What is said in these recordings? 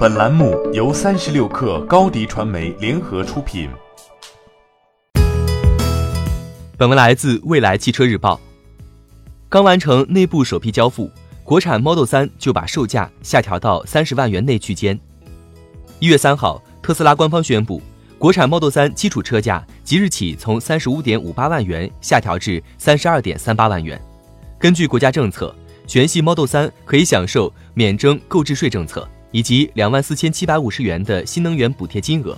本栏目由三十六氪高低传媒联合出品。本文来自未来汽车日报。刚完成内部首批交付，国产 Model 3就把售价下调到三十万元内区间。一月三号，特斯拉官方宣布，国产 Model 3基础车价即日起从三十五点五八万元下调至三十二点三八万元。根据国家政策，全系 Model 3可以享受免征购置税政策。以及两万四千七百五十元的新能源补贴金额，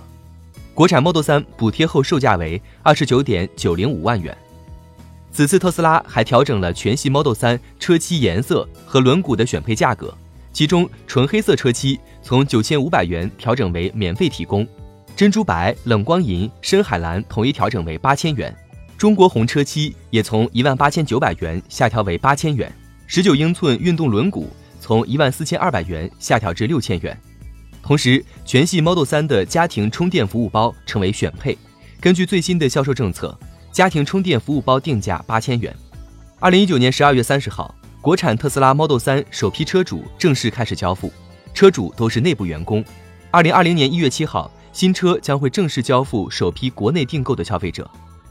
国产 Model 3补贴后售价为二十九点九零五万元。此次特斯拉还调整了全系 Model 3车漆颜色和轮毂的选配价格，其中纯黑色车漆从九千五百元调整为免费提供，珍珠白、冷光银、深海蓝统一调整为八千元，中国红车漆也从一万八千九百元下调为八千元，十九英寸运动轮毂。从一万四千二百元下调至六千元，同时全系 Model 3的家庭充电服务包成为选配。根据最新的销售政策，家庭充电服务包定价八千元。二零一九年十二月三十号，国产特斯拉 Model 3首批车主正式开始交付，车主都是内部员工。二零二零年一月七号，新车将会正式交付首批国内订购的消费者，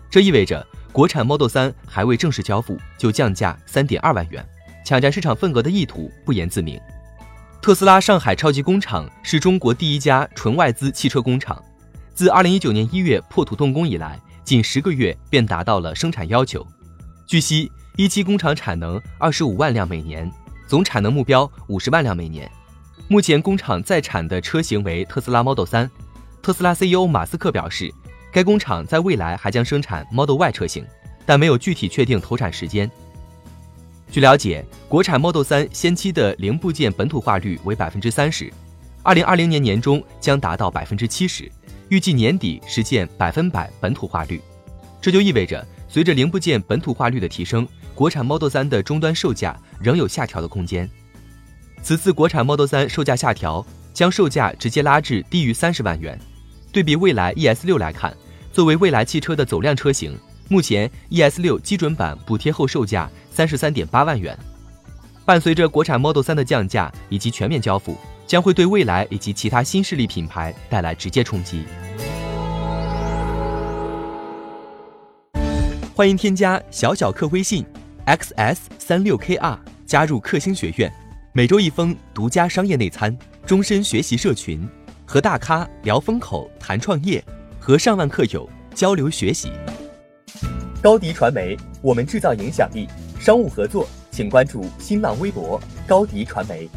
这意味着国产 Model 3还未正式交付就降价三点二万元。抢占市场份额的意图不言自明。特斯拉上海超级工厂是中国第一家纯外资汽车工厂，自2019年1月破土动工以来，仅十个月便达到了生产要求。据悉，一期工厂产能25万辆每年，总产能目标50万辆每年。目前工厂在产的车型为特斯拉 Model 3。特斯拉 CEO 马斯克表示，该工厂在未来还将生产 Model Y 车型，但没有具体确定投产时间。据了解，国产 Model 3先期的零部件本土化率为百分之三十，二零二零年年中将达到百分之七十，预计年底实现百分百本土化率。这就意味着，随着零部件本土化率的提升，国产 Model 3的终端售价仍有下调的空间。此次国产 Model 3售价下调，将售价直接拉至低于三十万元。对比蔚来 ES 六来看，作为蔚来汽车的走量车型。目前，ES 六基准版补贴后售价三十三点八万元。伴随着国产 Model 3的降价以及全面交付，将会对未来以及其他新势力品牌带来直接冲击。欢迎添加小小客微信 xs 三六 kr 加入克星学院，每周一封独家商业内参，终身学习社群，和大咖聊风口谈创业，和上万客友交流学习。高迪传媒，我们制造影响力。商务合作，请关注新浪微博高迪传媒。